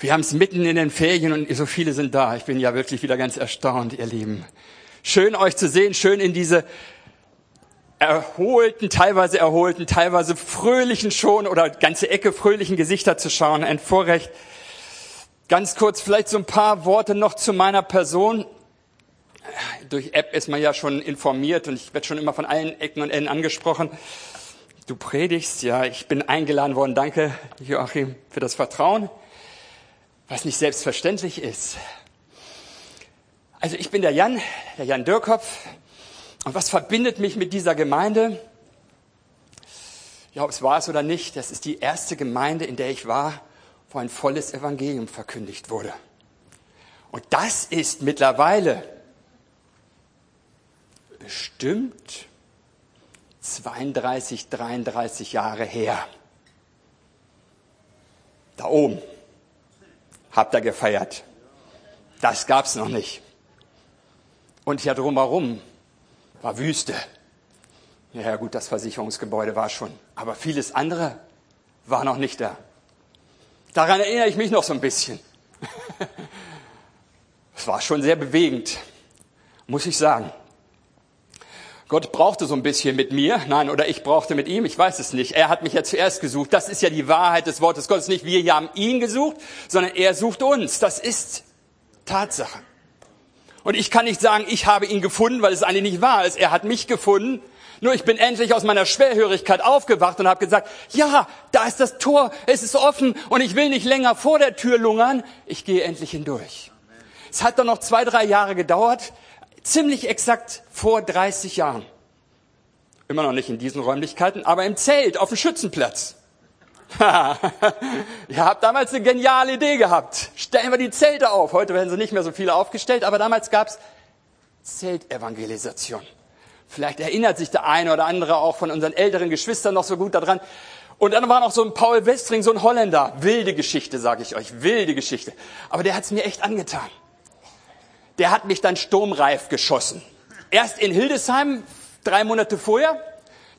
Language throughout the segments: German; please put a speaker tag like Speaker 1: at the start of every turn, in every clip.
Speaker 1: Wir haben es mitten in den Ferien und so viele sind da. Ich bin ja wirklich wieder ganz erstaunt, ihr Lieben. Schön euch zu sehen, schön in diese erholten, teilweise erholten, teilweise fröhlichen schon oder ganze Ecke fröhlichen Gesichter zu schauen. Ein Vorrecht. Ganz kurz vielleicht so ein paar Worte noch zu meiner Person. Durch App ist man ja schon informiert und ich werde schon immer von allen Ecken und Enden angesprochen. Du predigst, ja, ich bin eingeladen worden. Danke, Joachim, für das Vertrauen was nicht selbstverständlich ist. Also ich bin der Jan, der Jan Dürkopf. Und was verbindet mich mit dieser Gemeinde? Ja, ob es war es oder nicht, das ist die erste Gemeinde, in der ich war, wo ein volles Evangelium verkündigt wurde. Und das ist mittlerweile bestimmt 32, 33 Jahre her. Da oben habt ihr gefeiert. Das gab's noch nicht. Und hier drumherum war Wüste. Ja gut, das Versicherungsgebäude war schon. Aber vieles andere war noch nicht da. Daran erinnere ich mich noch so ein bisschen. Es war schon sehr bewegend, muss ich sagen. Gott brauchte so ein bisschen mit mir, nein, oder ich brauchte mit ihm, ich weiß es nicht. Er hat mich ja zuerst gesucht. Das ist ja die Wahrheit des Wortes Gottes. Nicht wir haben ihn gesucht, sondern er sucht uns. Das ist Tatsache. Und ich kann nicht sagen, ich habe ihn gefunden, weil es eigentlich nicht wahr ist. Er hat mich gefunden. Nur ich bin endlich aus meiner Schwerhörigkeit aufgewacht und habe gesagt, ja, da ist das Tor, es ist offen und ich will nicht länger vor der Tür lungern. Ich gehe endlich hindurch. Es hat dann noch zwei, drei Jahre gedauert, ziemlich exakt vor 30 Jahren. Immer noch nicht in diesen Räumlichkeiten, aber im Zelt auf dem Schützenplatz. Ihr habt damals eine geniale Idee gehabt. Stellen wir die Zelte auf. Heute werden sie nicht mehr so viele aufgestellt, aber damals gab's Zeltevangelisation. Vielleicht erinnert sich der eine oder andere auch von unseren älteren Geschwistern noch so gut daran. Und dann war noch so ein Paul Westring, so ein Holländer. Wilde Geschichte, sage ich euch, wilde Geschichte. Aber der hat's mir echt angetan der hat mich dann sturmreif geschossen. Erst in Hildesheim, drei Monate vorher,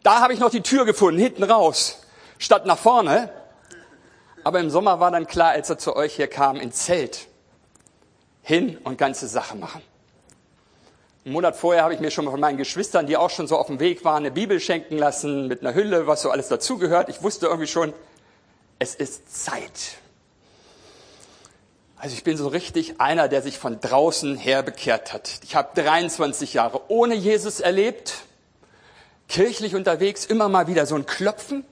Speaker 1: da habe ich noch die Tür gefunden, hinten raus, statt nach vorne. Aber im Sommer war dann klar, als er zu euch hier kam, ins Zelt, hin und ganze Sache machen. Einen Monat vorher habe ich mir schon von meinen Geschwistern, die auch schon so auf dem Weg waren, eine Bibel schenken lassen mit einer Hülle, was so alles dazugehört. Ich wusste irgendwie schon, es ist Zeit. Also ich bin so richtig einer, der sich von draußen her bekehrt hat. Ich habe 23 Jahre ohne Jesus erlebt, kirchlich unterwegs, immer mal wieder so ein Klopfen.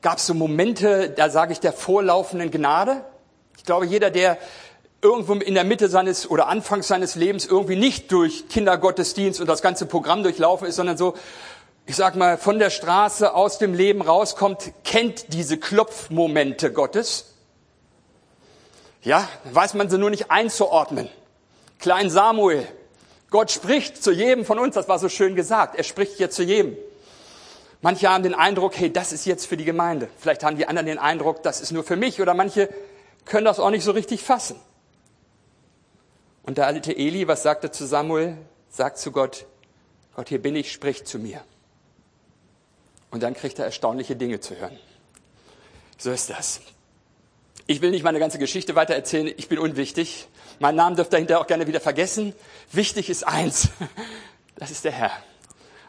Speaker 1: Gab es so Momente, da sage ich der vorlaufenden Gnade. Ich glaube, jeder, der irgendwo in der Mitte seines oder Anfangs seines Lebens irgendwie nicht durch Kindergottesdienst und das ganze Programm durchlaufen ist, sondern so, ich sag mal, von der Straße aus dem Leben rauskommt, kennt diese Klopfmomente Gottes. Ja, weiß man sie nur nicht einzuordnen. Klein Samuel. Gott spricht zu jedem von uns, das war so schön gesagt. Er spricht hier zu jedem. Manche haben den Eindruck, hey, das ist jetzt für die Gemeinde. Vielleicht haben die anderen den Eindruck, das ist nur für mich. Oder manche können das auch nicht so richtig fassen. Und der alte Eli, was sagt er zu Samuel? Sagt zu Gott, Gott, hier bin ich, sprich zu mir. Und dann kriegt er erstaunliche Dinge zu hören. So ist das. Ich will nicht meine ganze Geschichte weiter erzählen, ich bin unwichtig. Mein Namen dürft ihr hinterher auch gerne wieder vergessen. Wichtig ist eins, das ist der Herr.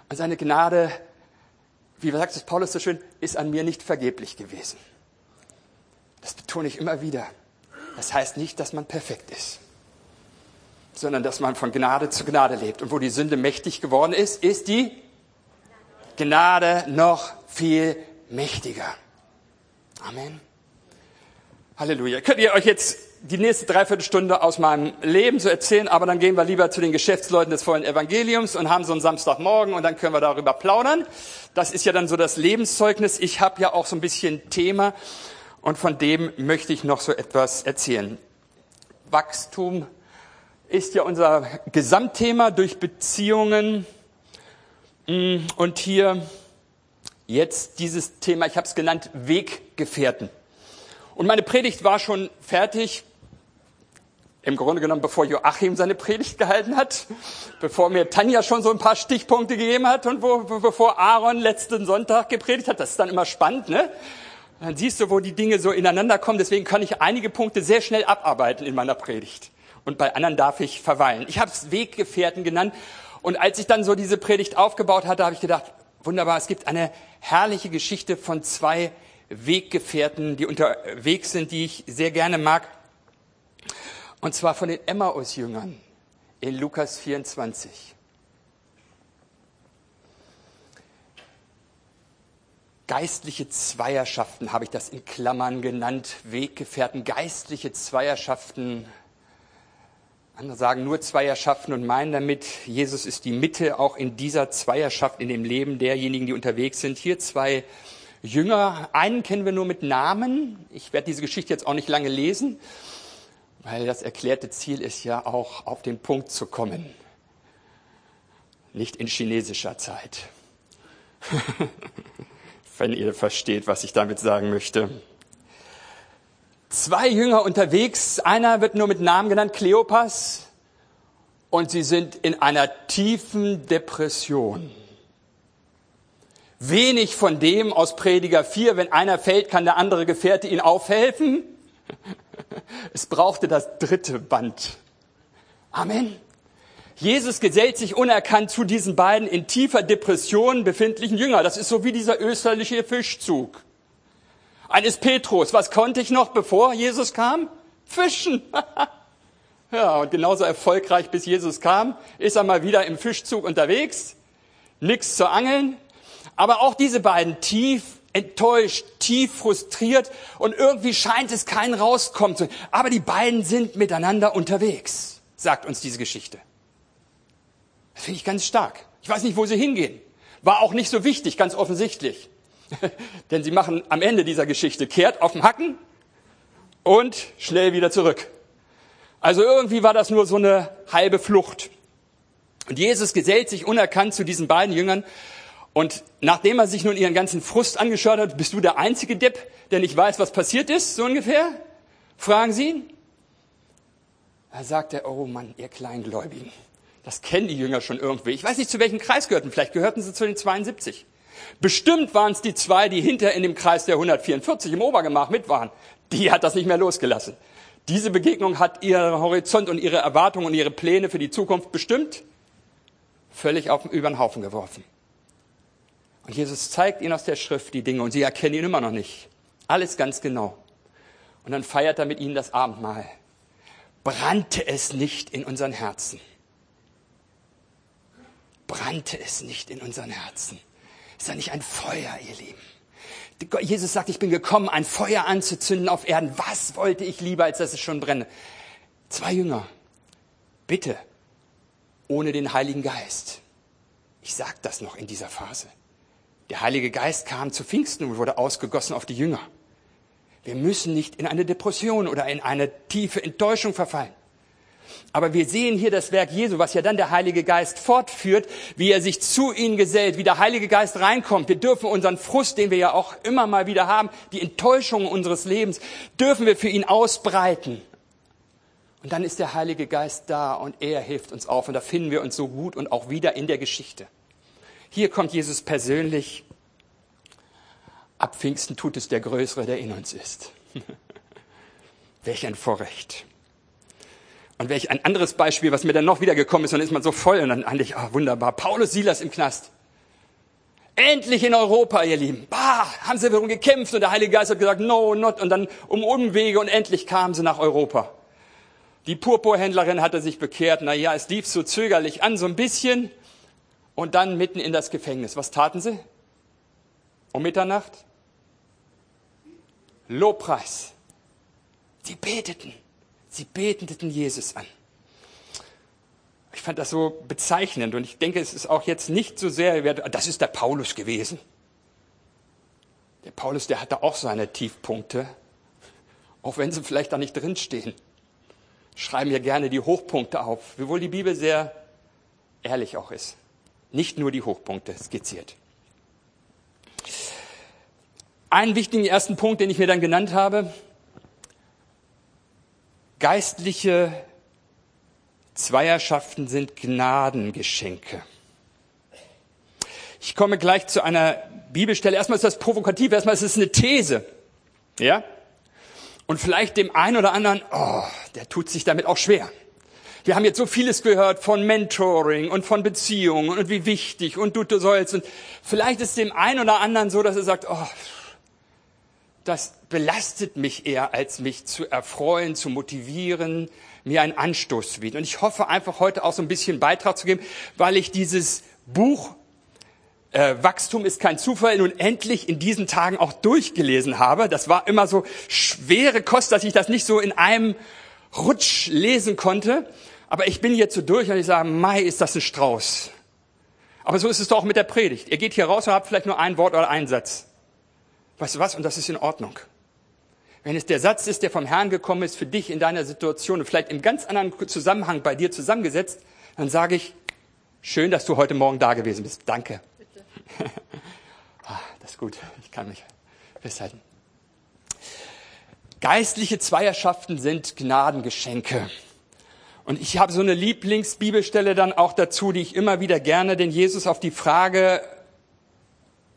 Speaker 1: Und seine Gnade, wie sagt es Paulus so schön, ist an mir nicht vergeblich gewesen. Das betone ich immer wieder. Das heißt nicht, dass man perfekt ist, sondern dass man von Gnade zu Gnade lebt. Und wo die Sünde mächtig geworden ist, ist die Gnade noch viel mächtiger. Amen. Halleluja. Könnt ihr euch jetzt die nächste Dreiviertelstunde aus meinem Leben so erzählen, aber dann gehen wir lieber zu den Geschäftsleuten des vollen Evangeliums und haben so einen Samstagmorgen und dann können wir darüber plaudern. Das ist ja dann so das Lebenszeugnis. Ich habe ja auch so ein bisschen Thema und von dem möchte ich noch so etwas erzählen. Wachstum ist ja unser Gesamtthema durch Beziehungen und hier jetzt dieses Thema, ich habe es genannt, Weggefährten. Und meine Predigt war schon fertig, im Grunde genommen, bevor Joachim seine Predigt gehalten hat, bevor mir Tanja schon so ein paar Stichpunkte gegeben hat und wo, bevor Aaron letzten Sonntag gepredigt hat. Das ist dann immer spannend, ne? Dann siehst du, wo die Dinge so ineinander kommen. Deswegen kann ich einige Punkte sehr schnell abarbeiten in meiner Predigt. Und bei anderen darf ich verweilen. Ich habe es Weggefährten genannt. Und als ich dann so diese Predigt aufgebaut hatte, habe ich gedacht, wunderbar, es gibt eine herrliche Geschichte von zwei Weggefährten, die unterwegs sind, die ich sehr gerne mag. Und zwar von den Emmaus-Jüngern in Lukas 24. Geistliche Zweierschaften habe ich das in Klammern genannt, Weggefährten, geistliche Zweierschaften. Andere sagen nur Zweierschaften und meinen damit, Jesus ist die Mitte auch in dieser Zweierschaft, in dem Leben derjenigen, die unterwegs sind. Hier zwei Jünger, einen kennen wir nur mit Namen. Ich werde diese Geschichte jetzt auch nicht lange lesen, weil das erklärte Ziel ist ja auch auf den Punkt zu kommen. Nicht in chinesischer Zeit. wenn ihr versteht, was ich damit sagen möchte. Zwei Jünger unterwegs, einer wird nur mit Namen genannt, Kleopas, und sie sind in einer tiefen Depression. Wenig von dem aus Prediger 4, wenn einer fällt, kann der andere Gefährte ihn aufhelfen. Es brauchte das dritte Band. Amen. Jesus gesellt sich unerkannt zu diesen beiden in tiefer Depression befindlichen Jünger. Das ist so wie dieser österliche Fischzug. Eines Petrus, was konnte ich noch, bevor Jesus kam? Fischen. ja, und genauso erfolgreich bis Jesus kam, ist er mal wieder im Fischzug unterwegs. Nix zu angeln. Aber auch diese beiden tief enttäuscht, tief frustriert und irgendwie scheint es keinen rauskommen zu. Aber die beiden sind miteinander unterwegs, sagt uns diese Geschichte. Das finde ich ganz stark. Ich weiß nicht, wo sie hingehen. War auch nicht so wichtig, ganz offensichtlich. Denn sie machen am Ende dieser Geschichte kehrt auf dem Hacken und schnell wieder zurück. Also irgendwie war das nur so eine halbe Flucht. Und Jesus gesellt sich unerkannt zu diesen beiden Jüngern. Und nachdem er sich nun ihren ganzen Frust angeschaut hat, bist du der einzige Depp, der nicht weiß, was passiert ist, so ungefähr? Fragen sie ihn. Da sagt er, oh Mann, ihr Kleingläubigen. Das kennen die Jünger schon irgendwie. Ich weiß nicht, zu welchem Kreis gehörten. Vielleicht gehörten sie zu den 72. Bestimmt waren es die zwei, die hinter in dem Kreis der 144 im Obergemach mit waren. Die hat das nicht mehr losgelassen. Diese Begegnung hat ihren Horizont und ihre Erwartungen und ihre Pläne für die Zukunft bestimmt völlig auf, über den Haufen geworfen. Und Jesus zeigt ihnen aus der Schrift die Dinge und sie erkennen ihn immer noch nicht. Alles ganz genau. Und dann feiert er mit ihnen das Abendmahl. Brannte es nicht in unseren Herzen? brannte es nicht in unseren Herzen? Ist da nicht ein Feuer, ihr Lieben? Jesus sagt, ich bin gekommen, ein Feuer anzuzünden auf Erden. Was wollte ich lieber, als dass es schon brenne? Zwei Jünger, bitte, ohne den Heiligen Geist. Ich sage das noch in dieser Phase. Der Heilige Geist kam zu Pfingsten und wurde ausgegossen auf die Jünger. Wir müssen nicht in eine Depression oder in eine tiefe Enttäuschung verfallen. Aber wir sehen hier das Werk Jesu, was ja dann der Heilige Geist fortführt, wie er sich zu ihnen gesellt, wie der Heilige Geist reinkommt. Wir dürfen unseren Frust, den wir ja auch immer mal wieder haben, die Enttäuschung unseres Lebens, dürfen wir für ihn ausbreiten. Und dann ist der Heilige Geist da und er hilft uns auf. Und da finden wir uns so gut und auch wieder in der Geschichte. Hier kommt Jesus persönlich. Ab Pfingsten tut es der Größere, der in uns ist. Welch ein Vorrecht. Und welch ein anderes Beispiel, was mir dann noch wieder gekommen ist, dann ist man so voll und dann eigentlich, ah, wunderbar, Paulus Silas im Knast. Endlich in Europa, ihr Lieben. Bah, haben sie darum gekämpft und der Heilige Geist hat gesagt, no, not, und dann um Umwege und endlich kamen sie nach Europa. Die Purpurhändlerin hatte sich bekehrt, na ja, es lief so zögerlich an, so ein bisschen, und dann mitten in das Gefängnis. Was taten sie? Um Mitternacht? Lobpreis. Sie beteten. Sie beteten Jesus an. Ich fand das so bezeichnend und ich denke, es ist auch jetzt nicht so sehr, das ist der Paulus gewesen. Der Paulus, der hatte auch seine Tiefpunkte, auch wenn sie vielleicht da nicht drinstehen. Schreiben wir gerne die Hochpunkte auf, wiewohl die Bibel sehr ehrlich auch ist. Nicht nur die Hochpunkte skizziert. Einen wichtigen ersten Punkt, den ich mir dann genannt habe, Geistliche Zweierschaften sind Gnadengeschenke. Ich komme gleich zu einer Bibelstelle. Erstmal ist das provokativ, erstmal ist es eine These. Ja? Und vielleicht dem einen oder anderen, oh, der tut sich damit auch schwer. Wir haben jetzt so vieles gehört von Mentoring und von Beziehungen und wie wichtig und du, sollst. Und vielleicht ist dem einen oder anderen so, dass er sagt, oh, das belastet mich eher, als mich zu erfreuen, zu motivieren, mir einen Anstoß zu bieten. Und ich hoffe einfach heute auch so ein bisschen Beitrag zu geben, weil ich dieses Buch äh, Wachstum ist kein Zufall nun endlich in diesen Tagen auch durchgelesen habe. Das war immer so schwere Kost, dass ich das nicht so in einem Rutsch lesen konnte. Aber ich bin jetzt so durch und ich sage, Mai ist das ein Strauß. Aber so ist es doch auch mit der Predigt. Ihr geht hier raus und habt vielleicht nur ein Wort oder einen Satz. Weißt du was? Und das ist in Ordnung. Wenn es der Satz ist, der vom Herrn gekommen ist für dich in deiner Situation und vielleicht im ganz anderen Zusammenhang bei dir zusammengesetzt, dann sage ich, schön, dass du heute Morgen da gewesen bist. Danke. Bitte. ah, das ist gut. Ich kann mich festhalten. Geistliche Zweierschaften sind Gnadengeschenke. Und ich habe so eine Lieblingsbibelstelle dann auch dazu, die ich immer wieder gerne den Jesus auf die Frage,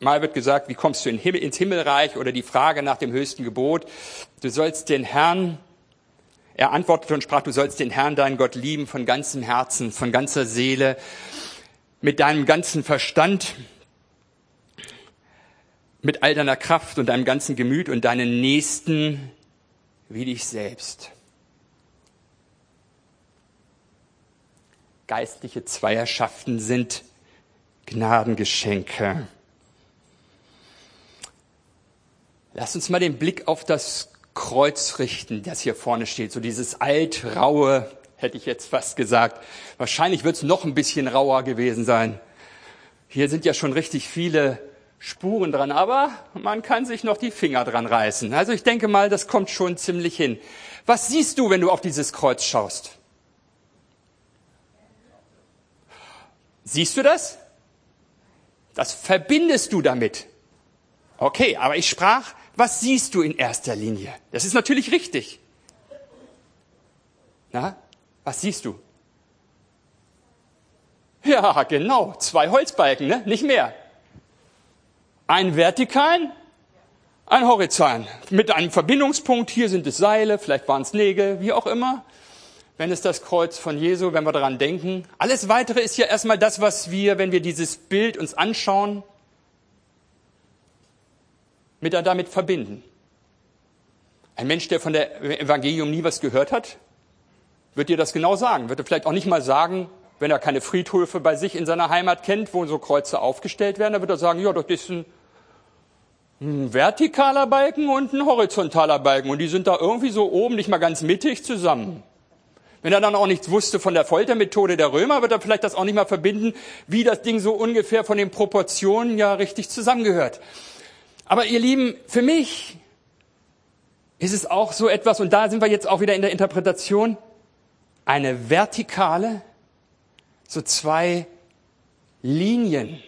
Speaker 1: mal wird gesagt, wie kommst du ins Himmelreich oder die Frage nach dem höchsten Gebot, du sollst den Herrn, er antwortete und sprach, du sollst den Herrn, deinen Gott lieben von ganzem Herzen, von ganzer Seele, mit deinem ganzen Verstand, mit all deiner Kraft und deinem ganzen Gemüt und deinen Nächsten wie dich selbst. Geistliche Zweierschaften sind Gnadengeschenke. Lass uns mal den Blick auf das Kreuz richten, das hier vorne steht. So dieses altraue, hätte ich jetzt fast gesagt. Wahrscheinlich wird es noch ein bisschen rauer gewesen sein. Hier sind ja schon richtig viele Spuren dran, aber man kann sich noch die Finger dran reißen. Also ich denke mal, das kommt schon ziemlich hin. Was siehst du, wenn du auf dieses Kreuz schaust? Siehst du das? Das verbindest du damit. Okay, aber ich sprach, was siehst du in erster Linie? Das ist natürlich richtig. Na, was siehst du? Ja, genau, zwei Holzbalken, ne? nicht mehr. Ein vertikalen, ein horizontalen. Mit einem Verbindungspunkt, hier sind es Seile, vielleicht waren es Nägel, wie auch immer wenn es das Kreuz von Jesu, wenn wir daran denken. Alles weitere ist ja erstmal das, was wir, wenn wir dieses Bild uns anschauen, mit damit verbinden. Ein Mensch, der von der Evangelium nie was gehört hat, wird dir das genau sagen. Wird er vielleicht auch nicht mal sagen, wenn er keine Friedhöfe bei sich in seiner Heimat kennt, wo so Kreuze aufgestellt werden, dann wird er sagen, ja, das ist ein, ein vertikaler Balken und ein horizontaler Balken. Und die sind da irgendwie so oben nicht mal ganz mittig zusammen. Wenn er dann auch nichts wusste von der Foltermethode der Römer, wird er vielleicht das auch nicht mal verbinden, wie das Ding so ungefähr von den Proportionen ja richtig zusammengehört. Aber ihr Lieben, für mich ist es auch so etwas, und da sind wir jetzt auch wieder in der Interpretation, eine vertikale, so zwei Linien,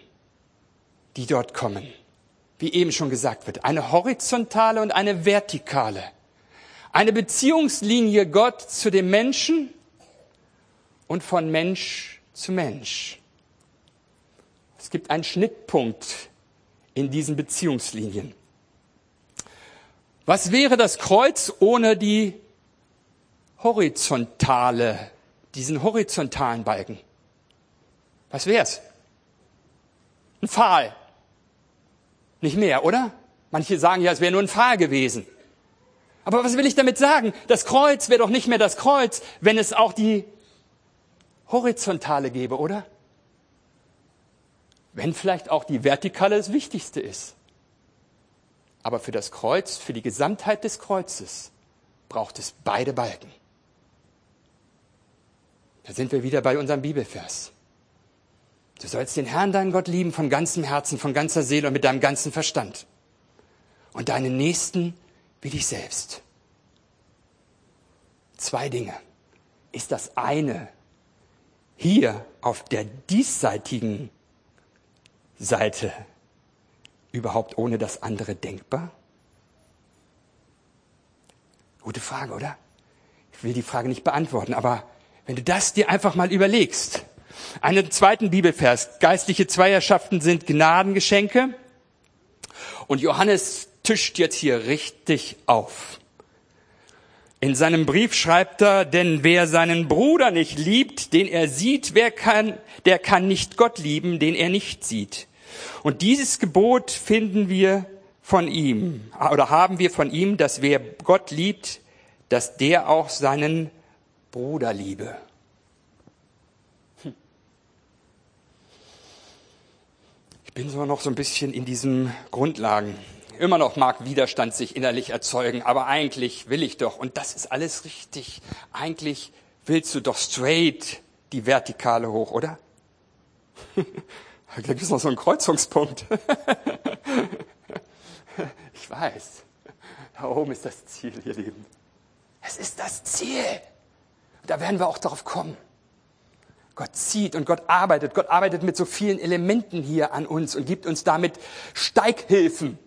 Speaker 1: die dort kommen, wie eben schon gesagt wird, eine horizontale und eine vertikale. Eine Beziehungslinie Gott zu dem Menschen und von Mensch zu Mensch. Es gibt einen Schnittpunkt in diesen Beziehungslinien. Was wäre das Kreuz ohne die horizontale, diesen horizontalen Balken? Was wär's? Ein Pfahl. Nicht mehr, oder? Manche sagen ja, es wäre nur ein Pfahl gewesen. Aber was will ich damit sagen? Das Kreuz wäre doch nicht mehr das Kreuz, wenn es auch die horizontale gäbe, oder? Wenn vielleicht auch die vertikale das Wichtigste ist. Aber für das Kreuz, für die Gesamtheit des Kreuzes, braucht es beide Balken. Da sind wir wieder bei unserem Bibelvers. Du sollst den Herrn, deinen Gott, lieben von ganzem Herzen, von ganzer Seele und mit deinem ganzen Verstand. Und deinen Nächsten wie dich selbst. Zwei Dinge. Ist das eine hier auf der diesseitigen Seite überhaupt ohne das andere denkbar? Gute Frage, oder? Ich will die Frage nicht beantworten, aber wenn du das dir einfach mal überlegst, einen zweiten Bibelvers, geistliche Zweierschaften sind Gnadengeschenke und Johannes tischt jetzt hier richtig auf. In seinem Brief schreibt er, denn wer seinen Bruder nicht liebt, den er sieht, wer kann, der kann nicht Gott lieben, den er nicht sieht. Und dieses Gebot finden wir von ihm, oder haben wir von ihm, dass wer Gott liebt, dass der auch seinen Bruder liebe. Hm. Ich bin so noch so ein bisschen in diesen Grundlagen Immer noch mag Widerstand sich innerlich erzeugen, aber eigentlich will ich doch, und das ist alles richtig, eigentlich willst du doch straight die Vertikale hoch, oder? da gibt es noch so einen Kreuzungspunkt. ich weiß, da oben ist das Ziel, ihr Lieben. Es ist das Ziel. Da werden wir auch darauf kommen. Gott zieht und Gott arbeitet. Gott arbeitet mit so vielen Elementen hier an uns und gibt uns damit Steighilfen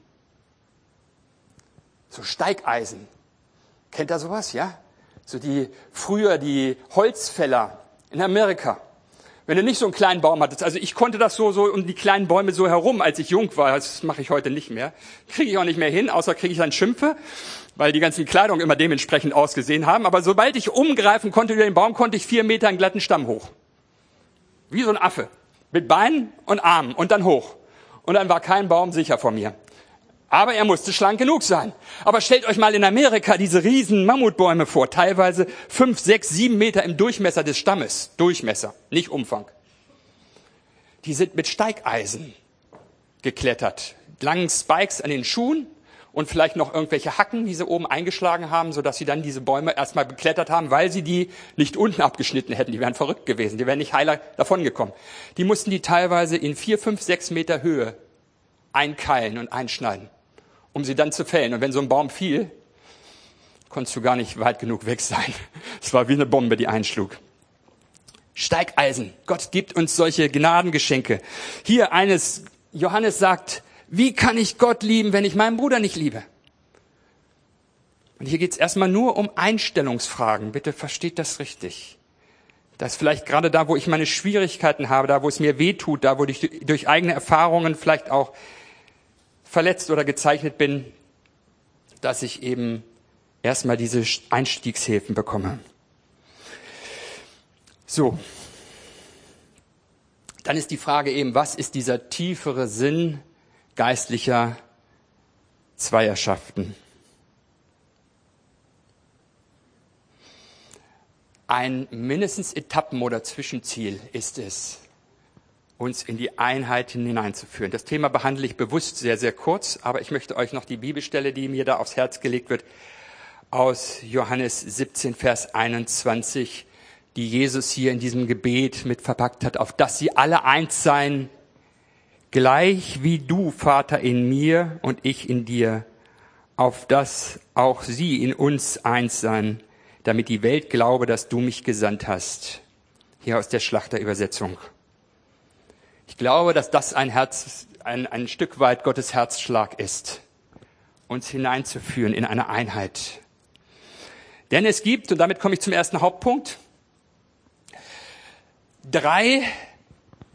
Speaker 1: so Steigeisen. Kennt ihr sowas, ja? So die, früher die Holzfäller in Amerika. Wenn du nicht so einen kleinen Baum hattest, also ich konnte das so, so um die kleinen Bäume so herum, als ich jung war, das mache ich heute nicht mehr. Kriege ich auch nicht mehr hin, außer kriege ich dann Schimpfe, weil die ganzen Kleidung immer dementsprechend ausgesehen haben. Aber sobald ich umgreifen konnte über den Baum, konnte ich vier Meter einen glatten Stamm hoch. Wie so ein Affe. Mit Beinen und Armen und dann hoch. Und dann war kein Baum sicher vor mir. Aber er musste schlank genug sein. Aber stellt euch mal in Amerika diese riesen Mammutbäume vor, teilweise fünf, sechs, sieben Meter im Durchmesser des Stammes. Durchmesser, nicht Umfang. Die sind mit Steigeisen geklettert. Langen Spikes an den Schuhen und vielleicht noch irgendwelche Hacken, die sie oben eingeschlagen haben, sodass sie dann diese Bäume erstmal beklettert haben, weil sie die nicht unten abgeschnitten hätten. Die wären verrückt gewesen. Die wären nicht heiler davongekommen. Die mussten die teilweise in vier, fünf, sechs Meter Höhe einkeilen und einschneiden um sie dann zu fällen. Und wenn so ein Baum fiel, konntest du gar nicht weit genug weg sein. Es war wie eine Bombe, die einschlug. Steigeisen. Gott gibt uns solche Gnadengeschenke. Hier eines, Johannes sagt, wie kann ich Gott lieben, wenn ich meinen Bruder nicht liebe? Und hier geht es erstmal nur um Einstellungsfragen. Bitte versteht das richtig. Das ist vielleicht gerade da, wo ich meine Schwierigkeiten habe, da, wo es mir weh tut, da, wo ich durch eigene Erfahrungen vielleicht auch verletzt oder gezeichnet bin, dass ich eben erstmal diese Einstiegshilfen bekomme. So. Dann ist die Frage eben, was ist dieser tiefere Sinn geistlicher Zweierschaften? Ein mindestens Etappen- oder Zwischenziel ist es, uns in die Einheit hineinzuführen. Das Thema behandle ich bewusst sehr, sehr kurz, aber ich möchte euch noch die Bibelstelle, die mir da aufs Herz gelegt wird, aus Johannes 17, Vers 21, die Jesus hier in diesem Gebet mit verpackt hat, auf dass sie alle eins seien, gleich wie du, Vater, in mir und ich in dir, auf dass auch sie in uns eins seien, damit die Welt glaube, dass du mich gesandt hast. Hier aus der Schlachterübersetzung. Ich glaube, dass das ein Herz, ein, ein Stück weit Gottes Herzschlag ist, uns hineinzuführen in eine Einheit. Denn es gibt, und damit komme ich zum ersten Hauptpunkt, drei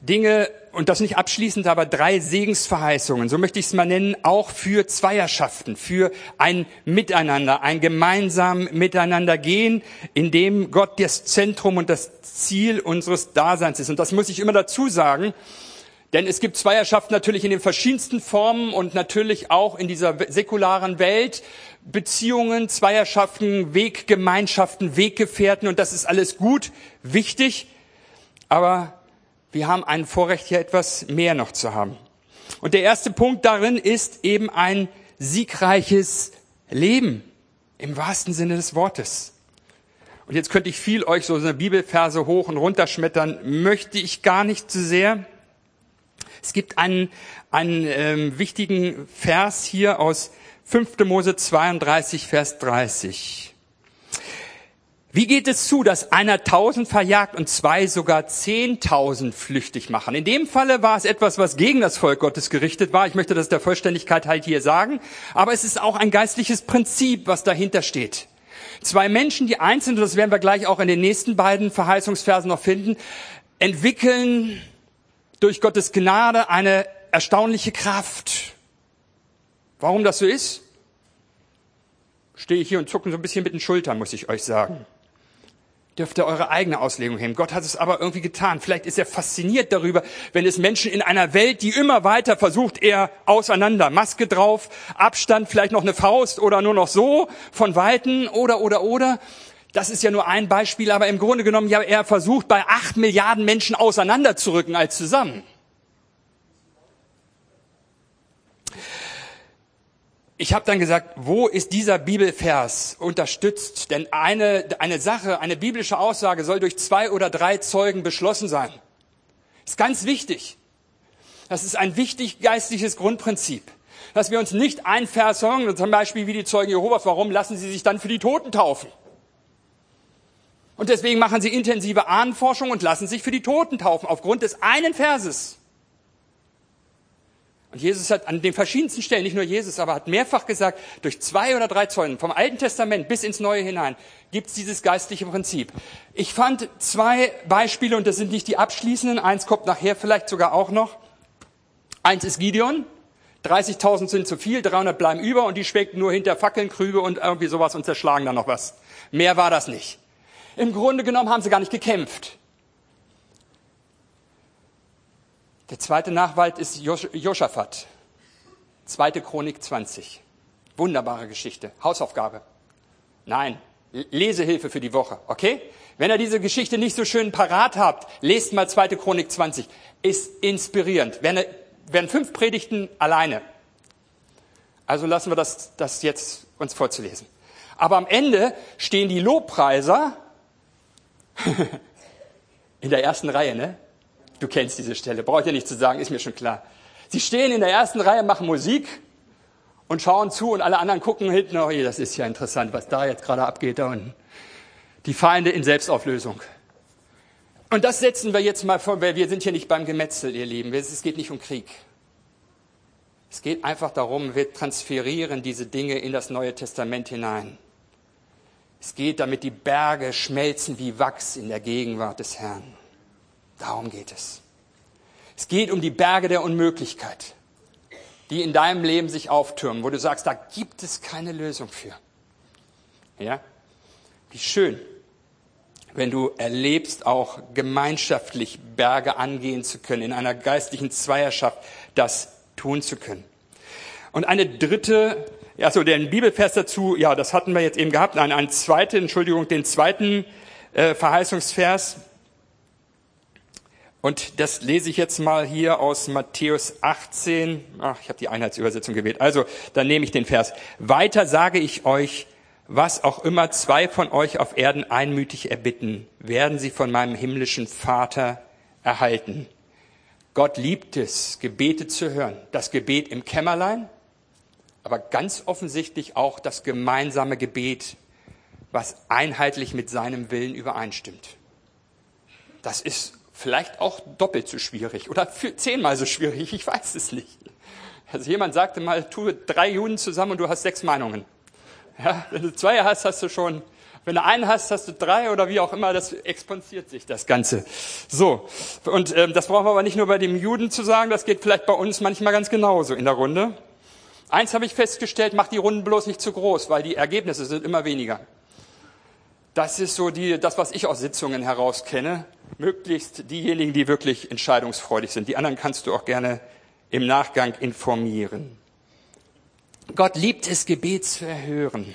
Speaker 1: Dinge, und das nicht abschließend, aber drei Segensverheißungen, so möchte ich es mal nennen, auch für Zweierschaften, für ein Miteinander, ein gemeinsam Miteinander gehen, in dem Gott das Zentrum und das Ziel unseres Daseins ist. Und das muss ich immer dazu sagen, denn es gibt Zweierschaften natürlich in den verschiedensten Formen und natürlich auch in dieser säkularen Welt. Beziehungen, Zweierschaften, Weggemeinschaften, Weggefährten und das ist alles gut, wichtig. Aber wir haben ein Vorrecht, hier etwas mehr noch zu haben. Und der erste Punkt darin ist eben ein siegreiches Leben im wahrsten Sinne des Wortes. Und jetzt könnte ich viel euch so eine Bibelverse hoch und runter schmettern, möchte ich gar nicht zu sehr. Es gibt einen, einen ähm, wichtigen Vers hier aus 5. Mose 32, Vers 30. Wie geht es zu, dass einer tausend verjagt und zwei sogar zehntausend flüchtig machen? In dem Falle war es etwas, was gegen das Volk Gottes gerichtet war. Ich möchte das der Vollständigkeit halt hier sagen. Aber es ist auch ein geistliches Prinzip, was dahinter steht. Zwei Menschen, die einzeln, das werden wir gleich auch in den nächsten beiden Verheißungsversen noch finden, entwickeln durch Gottes Gnade eine erstaunliche Kraft. Warum das so ist? stehe ich hier und zucke so ein bisschen mit den Schultern, muss ich euch sagen. Dürft ihr eure eigene Auslegung haben. Gott hat es aber irgendwie getan. Vielleicht ist er fasziniert darüber, wenn es Menschen in einer Welt, die immer weiter versucht, er auseinander, Maske drauf, Abstand, vielleicht noch eine Faust oder nur noch so von Weitem oder, oder, oder. Das ist ja nur ein Beispiel, aber im Grunde genommen ja er versucht, bei acht Milliarden Menschen auseinanderzurücken als zusammen. Ich habe dann gesagt, wo ist dieser Bibelvers unterstützt? Denn eine, eine Sache, eine biblische Aussage soll durch zwei oder drei Zeugen beschlossen sein. Das ist ganz wichtig. Das ist ein wichtig geistliches Grundprinzip. Dass wir uns nicht ein Vers sagen, zum Beispiel wie die Zeugen Jehovas, warum lassen sie sich dann für die Toten taufen? Und deswegen machen sie intensive Ahnenforschung und lassen sich für die Toten taufen, aufgrund des einen Verses. Und Jesus hat an den verschiedensten Stellen, nicht nur Jesus, aber hat mehrfach gesagt, durch zwei oder drei Zeugen, vom Alten Testament bis ins Neue hinein, gibt es dieses geistliche Prinzip. Ich fand zwei Beispiele, und das sind nicht die abschließenden, eins kommt nachher vielleicht sogar auch noch. Eins ist Gideon, 30.000 sind zu viel, 300 bleiben über und die schwelgten nur hinter Fackeln, Krüge und irgendwie sowas und zerschlagen dann noch was. Mehr war das nicht. Im Grunde genommen haben sie gar nicht gekämpft. Der zweite Nachwald ist Josaphat. Zweite Chronik 20. Wunderbare Geschichte. Hausaufgabe. Nein, Lesehilfe für die Woche, okay? Wenn ihr diese Geschichte nicht so schön parat habt, lest mal zweite Chronik 20. Ist inspirierend. Werden, werden fünf Predigten alleine. Also lassen wir das, das jetzt uns vorzulesen. Aber am Ende stehen die Lobpreiser in der ersten Reihe, ne? Du kennst diese Stelle, braucht ihr nicht zu sagen, ist mir schon klar. Sie stehen in der ersten Reihe, machen Musik und schauen zu und alle anderen gucken hinten, oh, das ist ja interessant, was da jetzt gerade abgeht da unten. Die Feinde in Selbstauflösung. Und das setzen wir jetzt mal vor, weil wir sind hier nicht beim Gemetzel, ihr Lieben. Es geht nicht um Krieg. Es geht einfach darum, wir transferieren diese Dinge in das Neue Testament hinein. Es geht, damit die Berge schmelzen wie Wachs in der Gegenwart des Herrn. Darum geht es. Es geht um die Berge der Unmöglichkeit, die in deinem Leben sich auftürmen, wo du sagst, da gibt es keine Lösung für. Ja? Wie schön, wenn du erlebst, auch gemeinschaftlich Berge angehen zu können, in einer geistlichen Zweierschaft das tun zu können. Und eine dritte, also den Bibelvers dazu, ja, das hatten wir jetzt eben gehabt, nein, einen zweiten, Entschuldigung, den zweiten äh, Verheißungsvers, und das lese ich jetzt mal hier aus Matthäus 18. Ach, ich habe die Einheitsübersetzung gewählt. Also, dann nehme ich den Vers. Weiter sage ich euch, was auch immer zwei von euch auf Erden einmütig erbitten, werden sie von meinem himmlischen Vater erhalten. Gott liebt es, Gebete zu hören. Das Gebet im Kämmerlein, aber ganz offensichtlich auch das gemeinsame Gebet, was einheitlich mit seinem Willen übereinstimmt. Das ist vielleicht auch doppelt so schwierig oder zehnmal so schwierig, ich weiß es nicht. Also jemand sagte mal, tu drei Juden zusammen und du hast sechs Meinungen. Ja, wenn du zwei hast, hast du schon, wenn du einen hast, hast du drei oder wie auch immer, das expandiert sich das Ganze. So, und ähm, das brauchen wir aber nicht nur bei dem Juden zu sagen, das geht vielleicht bei uns manchmal ganz genauso in der Runde. Eins habe ich festgestellt, mach die Runden bloß nicht zu groß, weil die Ergebnisse sind immer weniger. Das ist so die, das, was ich aus Sitzungen heraus kenne möglichst diejenigen, die wirklich entscheidungsfreudig sind. Die anderen kannst du auch gerne im Nachgang informieren. Gott liebt es, Gebet zu erhören.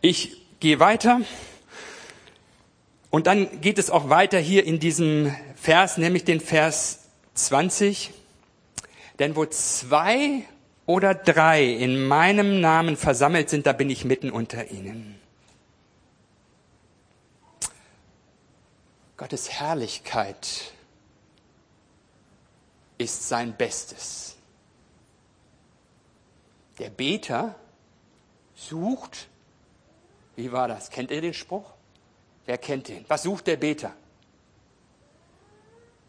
Speaker 1: Ich gehe weiter. Und dann geht es auch weiter hier in diesem Vers, nämlich den Vers 20. Denn wo zwei oder drei in meinem Namen versammelt sind, da bin ich mitten unter ihnen. Gottes Herrlichkeit ist sein Bestes. Der Beter sucht, wie war das? Kennt ihr den Spruch? Wer kennt den? Was sucht der Beter?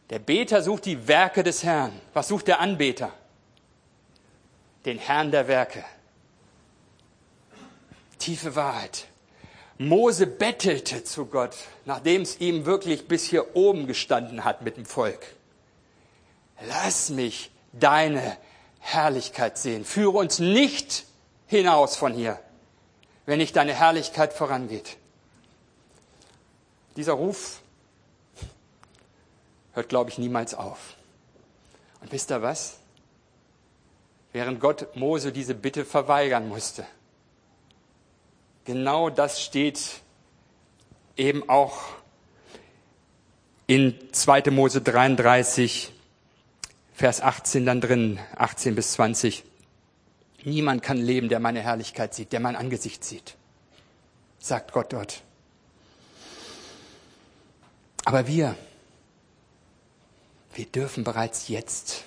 Speaker 1: Der Beter sucht die Werke des Herrn. Was sucht der Anbeter? Den Herrn der Werke. Tiefe Wahrheit. Mose bettelte zu Gott, nachdem es ihm wirklich bis hier oben gestanden hat mit dem Volk. Lass mich deine Herrlichkeit sehen. Führe uns nicht hinaus von hier. wenn nicht deine Herrlichkeit vorangeht. Dieser Ruf hört, glaube ich, niemals auf. Und wisst ihr was? Während Gott Mose diese Bitte verweigern musste, genau das steht eben auch in 2. Mose 33, Vers 18 dann drin, 18 bis 20. Niemand kann leben, der meine Herrlichkeit sieht, der mein Angesicht sieht, sagt Gott dort. Aber wir, wir dürfen bereits jetzt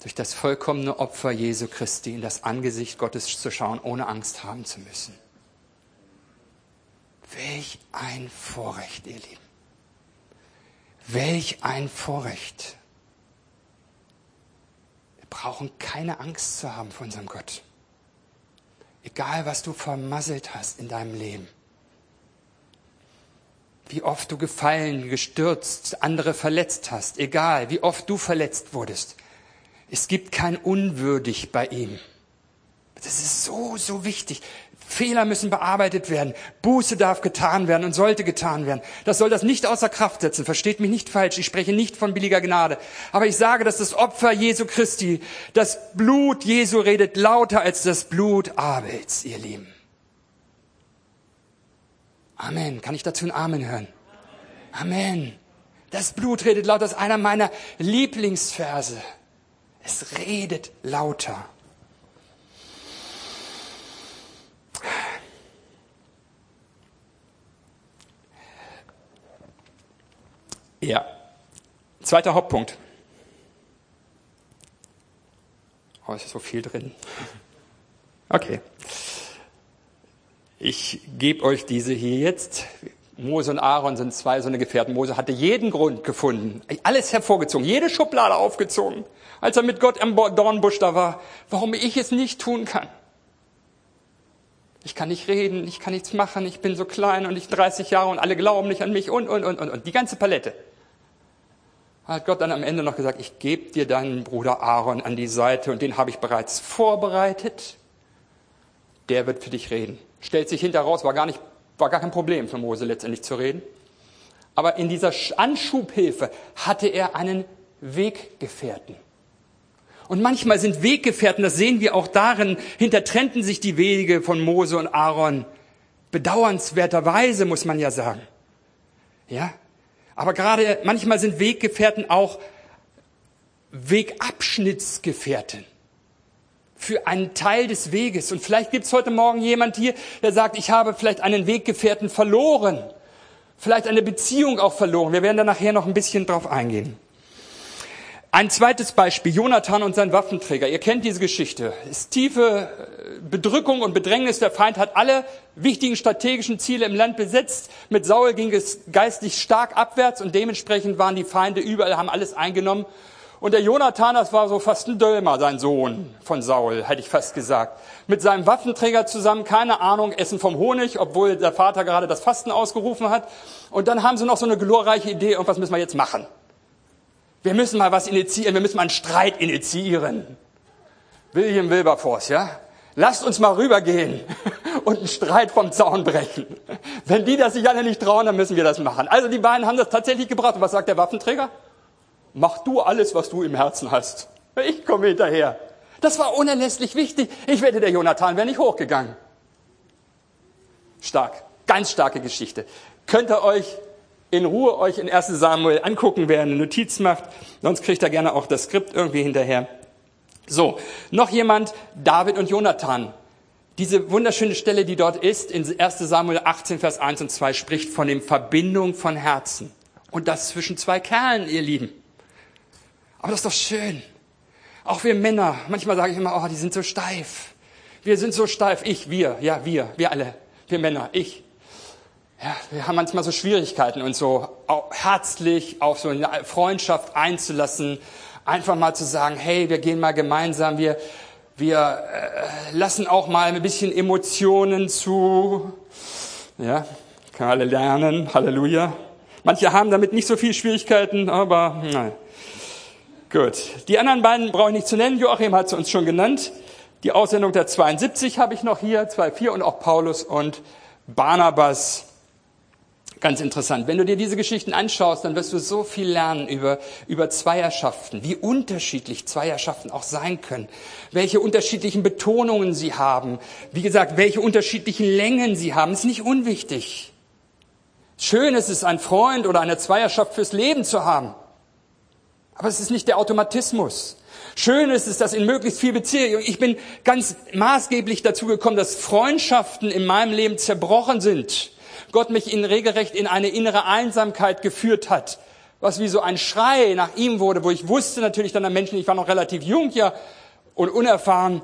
Speaker 1: durch das vollkommene Opfer Jesu Christi in das Angesicht Gottes zu schauen, ohne Angst haben zu müssen. Welch ein Vorrecht, ihr Lieben. Welch ein Vorrecht. Wir brauchen keine Angst zu haben vor unserem Gott. Egal, was du vermasselt hast in deinem Leben. Wie oft du gefallen, gestürzt, andere verletzt hast. Egal, wie oft du verletzt wurdest. Es gibt kein Unwürdig bei ihm. Das ist so, so wichtig. Fehler müssen bearbeitet werden. Buße darf getan werden und sollte getan werden. Das soll das nicht außer Kraft setzen. Versteht mich nicht falsch. Ich spreche nicht von billiger Gnade. Aber ich sage, dass das Opfer Jesu Christi, das Blut Jesu redet lauter als das Blut Abels, ihr Lieben. Amen. Kann ich dazu ein Amen hören? Amen. Das Blut redet lauter. Ist einer meiner Lieblingsverse. Es redet lauter. Ja. Zweiter Hauptpunkt. Oh, ist so viel drin. Okay. Ich gebe euch diese hier jetzt. Mose und Aaron sind zwei so eine Gefährten. Mose hatte jeden Grund gefunden, alles hervorgezogen, jede Schublade aufgezogen, als er mit Gott am Dornbusch da war, warum ich es nicht tun kann. Ich kann nicht reden, ich kann nichts machen, ich bin so klein und ich 30 Jahre und alle glauben nicht an mich und, und, und, und, und. Die ganze Palette hat Gott dann am Ende noch gesagt, ich gebe dir deinen Bruder Aaron an die Seite und den habe ich bereits vorbereitet. Der wird für dich reden. Stellt sich hinterher raus, war gar, nicht, war gar kein Problem für Mose letztendlich zu reden. Aber in dieser Anschubhilfe hatte er einen Weggefährten. Und manchmal sind Weggefährten, das sehen wir auch darin, hintertrennten sich die Wege von Mose und Aaron. Bedauernswerterweise, muss man ja sagen. Ja? Aber gerade manchmal sind Weggefährten auch Wegabschnittsgefährten für einen Teil des Weges. Und vielleicht gibt es heute Morgen jemand hier, der sagt, ich habe vielleicht einen Weggefährten verloren, vielleicht eine Beziehung auch verloren. Wir werden da nachher noch ein bisschen drauf eingehen. Ein zweites Beispiel, Jonathan und sein Waffenträger. Ihr kennt diese Geschichte. Es tiefe äh, Bedrückung und Bedrängnis. Der Feind hat alle wichtigen strategischen Ziele im Land besetzt. Mit Saul ging es geistlich stark abwärts und dementsprechend waren die Feinde überall, haben alles eingenommen. Und der Jonathan, das war so fast ein Dölmer, sein Sohn von Saul, hätte ich fast gesagt. Mit seinem Waffenträger zusammen, keine Ahnung, Essen vom Honig, obwohl der Vater gerade das Fasten ausgerufen hat. Und dann haben sie noch so eine glorreiche Idee, irgendwas müssen wir jetzt machen. Wir müssen mal was initiieren, wir müssen mal einen Streit initiieren. William Wilberforce, ja? Lasst uns mal rübergehen und einen Streit vom Zaun brechen. Wenn die das sich alle nicht trauen, dann müssen wir das machen. Also die beiden haben das tatsächlich gebracht. Und was sagt der Waffenträger? Mach du alles, was du im Herzen hast. Ich komme hinterher. Das war unerlässlich wichtig. Ich wette, der Jonathan wäre nicht hochgegangen. Stark. Ganz starke Geschichte. Könnt ihr euch in Ruhe euch in 1 Samuel angucken, wer eine Notiz macht. Sonst kriegt er gerne auch das Skript irgendwie hinterher. So, noch jemand, David und Jonathan. Diese wunderschöne Stelle, die dort ist, in 1 Samuel 18, Vers 1 und 2, spricht von dem Verbindung von Herzen. Und das zwischen zwei Kerlen, ihr Lieben. Aber das ist doch schön. Auch wir Männer, manchmal sage ich immer, oh, die sind so steif. Wir sind so steif. Ich, wir, ja, wir, wir alle. Wir Männer, ich ja, wir haben manchmal so Schwierigkeiten, uns so herzlich auf so eine Freundschaft einzulassen, einfach mal zu sagen, hey, wir gehen mal gemeinsam, wir, wir äh, lassen auch mal ein bisschen Emotionen zu. Ja, kann alle lernen, Halleluja. Manche haben damit nicht so viel Schwierigkeiten, aber nein. Gut. Die anderen beiden brauche ich nicht zu nennen. Joachim hat sie uns schon genannt. Die Aussendung der 72 habe ich noch hier, 2,4 und auch Paulus und Barnabas. Ganz interessant. Wenn du dir diese Geschichten anschaust, dann wirst du so viel lernen über, über Zweierschaften, wie unterschiedlich Zweierschaften auch sein können, welche unterschiedlichen Betonungen sie haben, wie gesagt, welche unterschiedlichen Längen sie haben. ist nicht unwichtig. Schön ist es, einen Freund oder eine Zweierschaft fürs Leben zu haben. Aber es ist nicht der Automatismus. Schön ist es, dass in möglichst viel Beziehung, ich bin ganz maßgeblich dazu gekommen, dass Freundschaften in meinem Leben zerbrochen sind. Gott mich in regelrecht in eine innere Einsamkeit geführt hat, was wie so ein Schrei nach ihm wurde, wo ich wusste natürlich dann an Menschen, ich war noch relativ jung ja und unerfahren,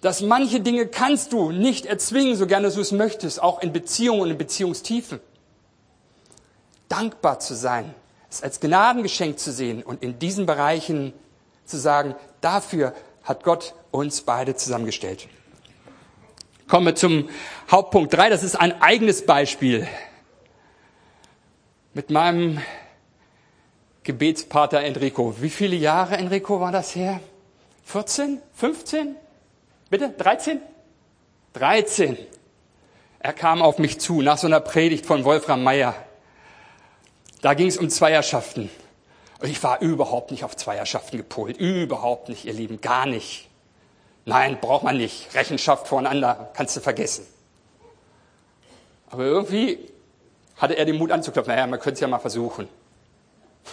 Speaker 1: dass manche Dinge kannst du nicht erzwingen, so gerne du es möchtest, auch in Beziehungen und in Beziehungstiefen. Dankbar zu sein, es als Gnadengeschenk zu sehen und in diesen Bereichen zu sagen, dafür hat Gott uns beide zusammengestellt. Kommen wir zum Hauptpunkt drei. Das ist ein eigenes Beispiel. Mit meinem Gebetspater Enrico. Wie viele Jahre, Enrico, war das her? 14? 15? Bitte? 13? 13. Er kam auf mich zu nach so einer Predigt von Wolfram Meyer. Da ging es um Zweierschaften. Und ich war überhaupt nicht auf Zweierschaften gepolt. Überhaupt nicht, ihr Lieben, gar nicht. Nein, braucht man nicht. Rechenschaft voneinander kannst du vergessen. Aber irgendwie hatte er den Mut anzuklopfen. Naja, man könnte es ja mal versuchen.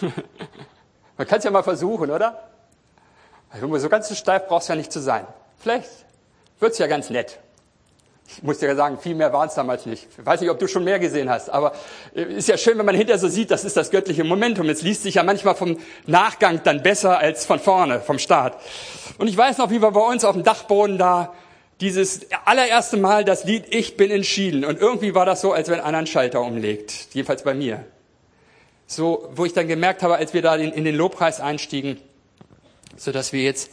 Speaker 1: man kann es ja mal versuchen, oder? So ganz so steif brauchst du ja nicht zu sein. Vielleicht wird's ja ganz nett. Ich muss dir sagen, viel mehr waren es damals nicht. Ich weiß nicht, ob du schon mehr gesehen hast, aber äh, ist ja schön, wenn man hinterher so sieht, das ist das göttliche Momentum. Es liest sich ja manchmal vom Nachgang dann besser als von vorne, vom Start. Und ich weiß noch, wie wir bei uns auf dem Dachboden da dieses allererste Mal das Lied Ich bin entschieden. Und irgendwie war das so, als wenn einer einen Schalter umlegt. Jedenfalls bei mir. So, wo ich dann gemerkt habe, als wir da in, in den Lobpreis einstiegen, so dass wir jetzt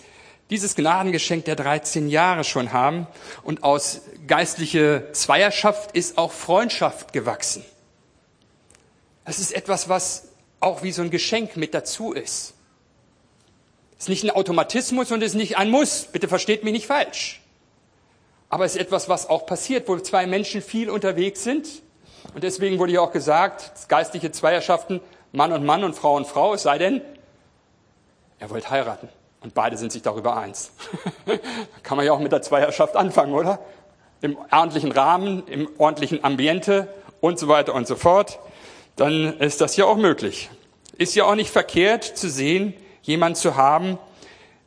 Speaker 1: dieses Gnadengeschenk der 13 Jahre schon haben und aus geistliche Zweierschaft ist auch Freundschaft gewachsen. Das ist etwas, was auch wie so ein Geschenk mit dazu ist. Es ist nicht ein Automatismus und es ist nicht ein Muss. Bitte versteht mich nicht falsch. Aber es ist etwas, was auch passiert, wo zwei Menschen viel unterwegs sind. Und deswegen wurde ja auch gesagt, geistliche Zweierschaften, Mann und Mann und Frau und Frau, es sei denn, er wollte heiraten. Und beide sind sich darüber eins. kann man ja auch mit der Zweierschaft anfangen, oder? Im ordentlichen Rahmen, im ordentlichen Ambiente und so weiter und so fort. Dann ist das ja auch möglich. Ist ja auch nicht verkehrt zu sehen, jemand zu haben,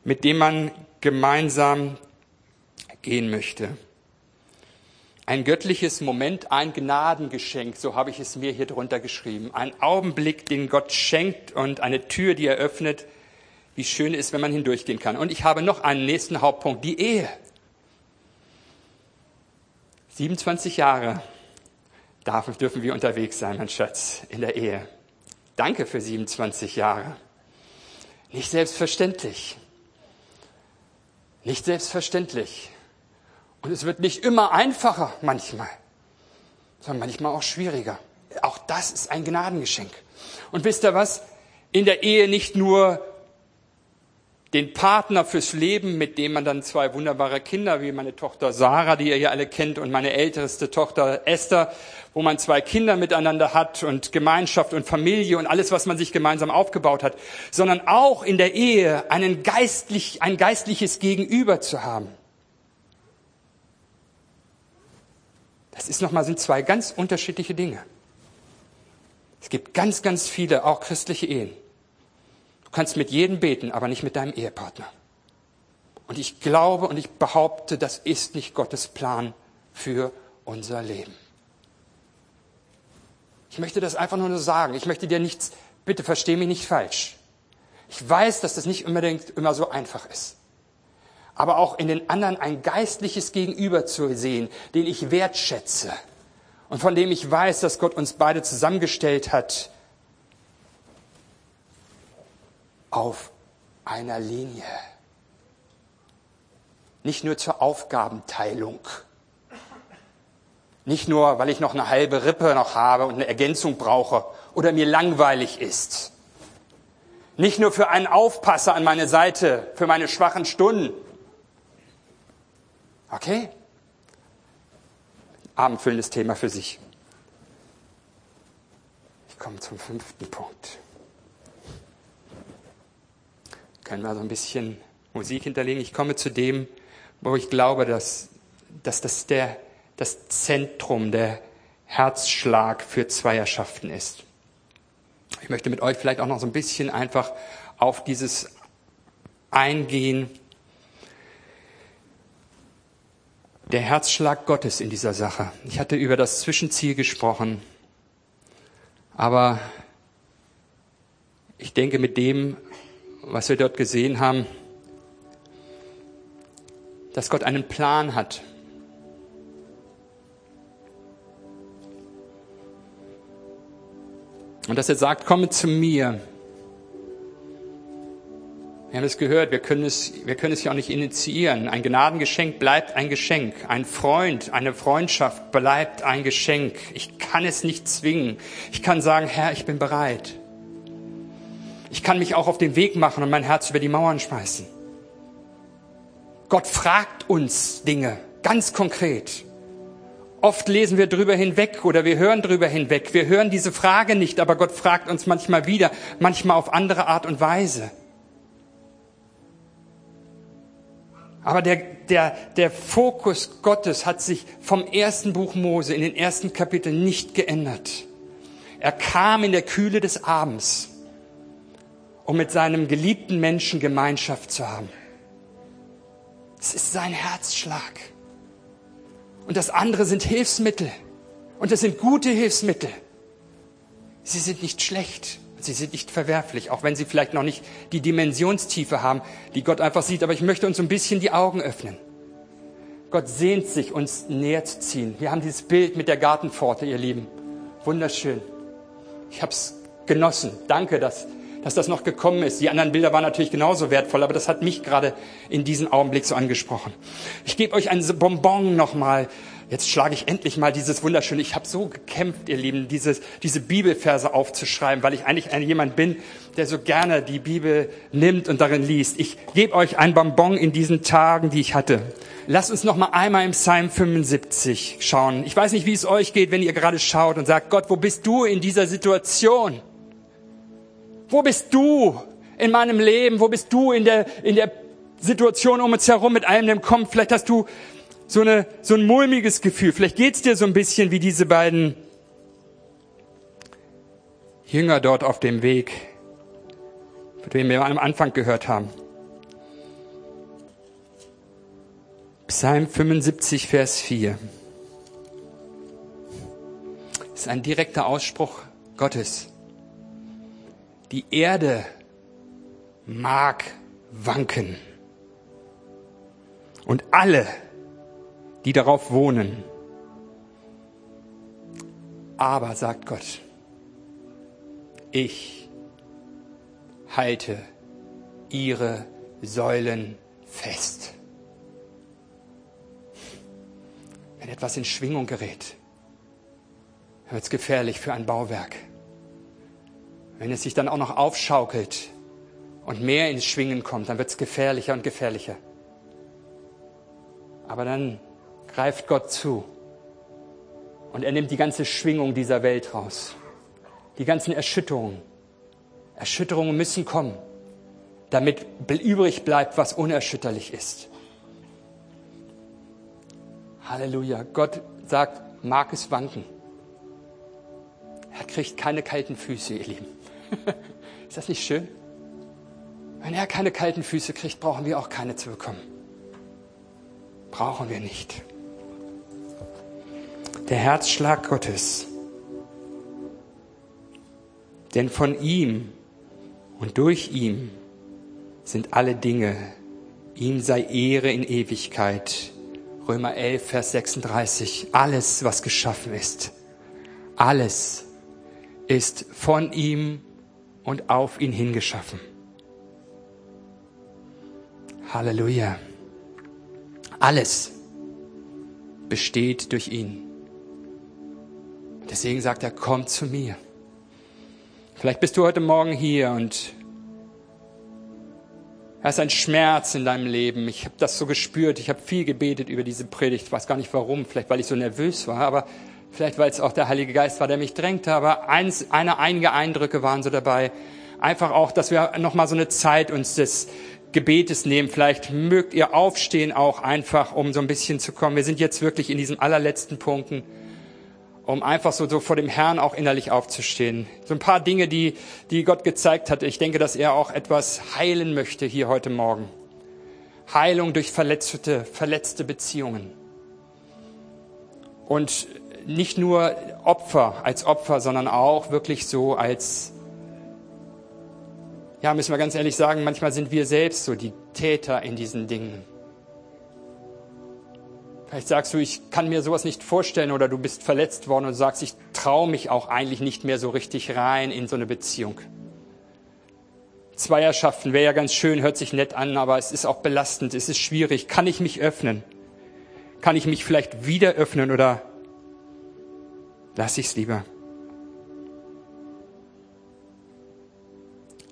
Speaker 1: mit dem man gemeinsam gehen möchte. Ein göttliches Moment, ein Gnadengeschenk, so habe ich es mir hier drunter geschrieben. Ein Augenblick, den Gott schenkt und eine Tür, die er öffnet, wie schön ist, wenn man hindurchgehen kann. Und ich habe noch einen nächsten Hauptpunkt, die Ehe. 27 Jahre dürfen wir unterwegs sein, mein Schatz, in der Ehe. Danke für 27 Jahre. Nicht selbstverständlich. Nicht selbstverständlich. Und es wird nicht immer einfacher manchmal, sondern manchmal auch schwieriger. Auch das ist ein Gnadengeschenk. Und wisst ihr was? In der Ehe nicht nur den Partner fürs Leben, mit dem man dann zwei wunderbare Kinder, wie meine Tochter Sarah, die ihr ja alle kennt, und meine älteste Tochter Esther, wo man zwei Kinder miteinander hat und Gemeinschaft und Familie und alles, was man sich gemeinsam aufgebaut hat, sondern auch in der Ehe einen geistlich, ein geistliches Gegenüber zu haben. Das ist nochmal, sind zwei ganz unterschiedliche Dinge. Es gibt ganz, ganz viele, auch christliche Ehen Du kannst mit jedem beten, aber nicht mit deinem Ehepartner. Und ich glaube und ich behaupte, das ist nicht Gottes Plan für unser Leben. Ich möchte das einfach nur sagen. Ich möchte dir nichts, bitte versteh mich nicht falsch. Ich weiß, dass das nicht unbedingt immer so einfach ist. Aber auch in den anderen ein geistliches Gegenüber zu sehen, den ich wertschätze und von dem ich weiß, dass Gott uns beide zusammengestellt hat, auf einer Linie. Nicht nur zur Aufgabenteilung. Nicht nur, weil ich noch eine halbe Rippe noch habe und eine Ergänzung brauche oder mir langweilig ist. Nicht nur für einen Aufpasser an meine Seite, für meine schwachen Stunden. Okay? Abendfüllendes Thema für sich. Ich komme zum fünften Punkt. Können wir so ein bisschen Musik hinterlegen? Ich komme zu dem, wo ich glaube, dass, dass das der, das Zentrum, der Herzschlag für Zweierschaften ist. Ich möchte mit euch vielleicht auch noch so ein bisschen einfach auf dieses eingehen. Der Herzschlag Gottes in dieser Sache. Ich hatte über das Zwischenziel gesprochen, aber ich denke mit dem, was wir dort gesehen haben, dass Gott einen Plan hat. Und dass er sagt, komme zu mir. Wir haben es gehört, wir können es, wir können es ja auch nicht initiieren. Ein Gnadengeschenk bleibt ein Geschenk. Ein Freund, eine Freundschaft bleibt ein Geschenk. Ich kann es nicht zwingen. Ich kann sagen, Herr, ich bin bereit. Ich kann mich auch auf den Weg machen und mein Herz über die Mauern schmeißen. Gott fragt uns Dinge ganz konkret. Oft lesen wir drüber hinweg oder wir hören drüber hinweg. Wir hören diese Frage nicht, aber Gott fragt uns manchmal wieder, manchmal auf andere Art und Weise. Aber der, der, der Fokus Gottes hat sich vom ersten Buch Mose in den ersten Kapiteln nicht geändert. Er kam in der Kühle des Abends, um mit seinem geliebten Menschen Gemeinschaft zu haben. Es ist sein Herzschlag. Und das andere sind Hilfsmittel. Und das sind gute Hilfsmittel. Sie sind nicht schlecht. Sie sind nicht verwerflich, auch wenn sie vielleicht noch nicht die Dimensionstiefe haben, die Gott einfach sieht. Aber ich möchte uns ein bisschen die Augen öffnen. Gott sehnt sich, uns näher zu ziehen. Wir haben dieses Bild mit der Gartenpforte, ihr Lieben. Wunderschön. Ich habe es genossen. Danke, dass, dass das noch gekommen ist. Die anderen Bilder waren natürlich genauso wertvoll, aber das hat mich gerade in diesem Augenblick so angesprochen. Ich gebe euch ein Bonbon nochmal Jetzt schlage ich endlich mal dieses wunderschöne, ich habe so gekämpft, ihr Lieben, dieses, diese Bibelverse aufzuschreiben, weil ich eigentlich ein, jemand bin, der so gerne die Bibel nimmt und darin liest. Ich gebe euch ein Bonbon in diesen Tagen, die ich hatte. Lasst uns noch mal einmal im Psalm 75 schauen. Ich weiß nicht, wie es euch geht, wenn ihr gerade schaut und sagt, Gott, wo bist du in dieser Situation? Wo bist du in meinem Leben? Wo bist du in der, in der Situation um uns herum mit allem, dem kommt? Vielleicht hast du so, eine, so ein mulmiges Gefühl. Vielleicht geht's dir so ein bisschen wie diese beiden Jünger dort auf dem Weg, von dem wir am Anfang gehört haben. Psalm 75, Vers 4 ist ein direkter Ausspruch Gottes. Die Erde mag wanken und alle, die darauf wohnen. Aber, sagt Gott, ich halte ihre Säulen fest. Wenn etwas in Schwingung gerät, wird es gefährlich für ein Bauwerk. Wenn es sich dann auch noch aufschaukelt und mehr ins Schwingen kommt, dann wird es gefährlicher und gefährlicher. Aber dann greift Gott zu. Und er nimmt die ganze Schwingung dieser Welt raus. Die ganzen Erschütterungen. Erschütterungen müssen kommen, damit übrig bleibt, was unerschütterlich ist. Halleluja. Gott sagt, mag es wanken. Er kriegt keine kalten Füße, ihr Lieben. ist das nicht schön? Wenn er keine kalten Füße kriegt, brauchen wir auch keine zu bekommen. Brauchen wir nicht der Herzschlag Gottes. Denn von ihm und durch ihm sind alle Dinge. Ihm sei Ehre in Ewigkeit. Römer 11, Vers 36. Alles, was geschaffen ist, alles ist von ihm und auf ihn hingeschaffen. Halleluja. Alles besteht durch ihn. Deswegen sagt er, komm zu mir. Vielleicht bist du heute Morgen hier und Da ist ein Schmerz in deinem Leben. Ich habe das so gespürt. Ich habe viel gebetet über diese Predigt. Ich weiß gar nicht warum. Vielleicht, weil ich so nervös war. Aber vielleicht, weil es auch der Heilige Geist war, der mich drängte. Aber eins, eine, einige Eindrücke waren so dabei. Einfach auch, dass wir noch mal so eine Zeit uns des Gebetes nehmen. Vielleicht mögt ihr aufstehen auch einfach, um so ein bisschen zu kommen. Wir sind jetzt wirklich in diesen allerletzten Punkten um einfach so, so vor dem Herrn auch innerlich aufzustehen. So ein paar Dinge, die, die Gott gezeigt hat. Ich denke, dass er auch etwas heilen möchte hier heute Morgen. Heilung durch verletzte, verletzte Beziehungen. Und nicht nur Opfer als Opfer, sondern auch wirklich so als, ja, müssen wir ganz ehrlich sagen, manchmal sind wir selbst so die Täter in diesen Dingen. Vielleicht sagst du, ich kann mir sowas nicht vorstellen oder du bist verletzt worden und sagst, ich traue mich auch eigentlich nicht mehr so richtig rein in so eine Beziehung. Zweierschaften wäre ja ganz schön, hört sich nett an, aber es ist auch belastend, es ist schwierig. Kann ich mich öffnen? Kann ich mich vielleicht wieder öffnen oder lass ich es lieber?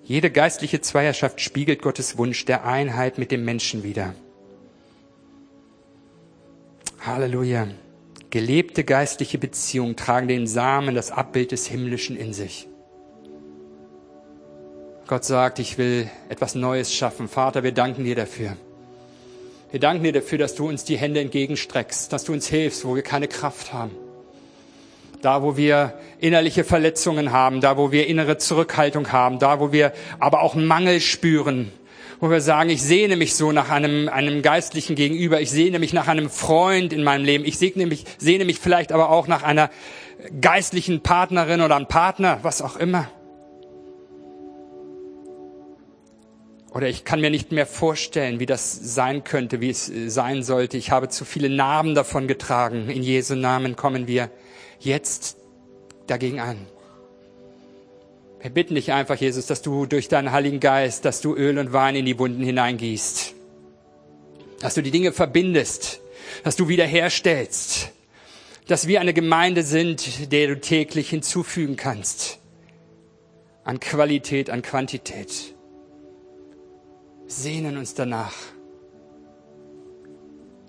Speaker 1: Jede geistliche Zweierschaft spiegelt Gottes Wunsch der Einheit mit dem Menschen wider. Halleluja. Gelebte geistliche Beziehungen tragen den Samen, das Abbild des Himmlischen in sich. Gott sagt, ich will etwas Neues schaffen. Vater, wir danken dir dafür. Wir danken dir dafür, dass du uns die Hände entgegenstreckst, dass du uns hilfst, wo wir keine Kraft haben. Da, wo wir innerliche Verletzungen haben, da, wo wir innere Zurückhaltung haben, da, wo wir aber auch Mangel spüren, wo wir sagen, ich sehne mich so nach einem, einem geistlichen Gegenüber, ich sehne mich nach einem Freund in meinem Leben, ich sehne mich, sehne mich vielleicht aber auch nach einer geistlichen Partnerin oder einem Partner, was auch immer. Oder ich kann mir nicht mehr vorstellen, wie das sein könnte, wie es sein sollte. Ich habe zu viele Narben davon getragen. In Jesu Namen kommen wir jetzt dagegen an. Wir bitten dich einfach, Jesus, dass du durch deinen Heiligen Geist, dass du Öl und Wein in die Wunden hineingießt. Dass du die Dinge verbindest, dass du wiederherstellst, dass wir eine Gemeinde sind, der du täglich hinzufügen kannst. An Qualität, an Quantität. Sehnen uns danach.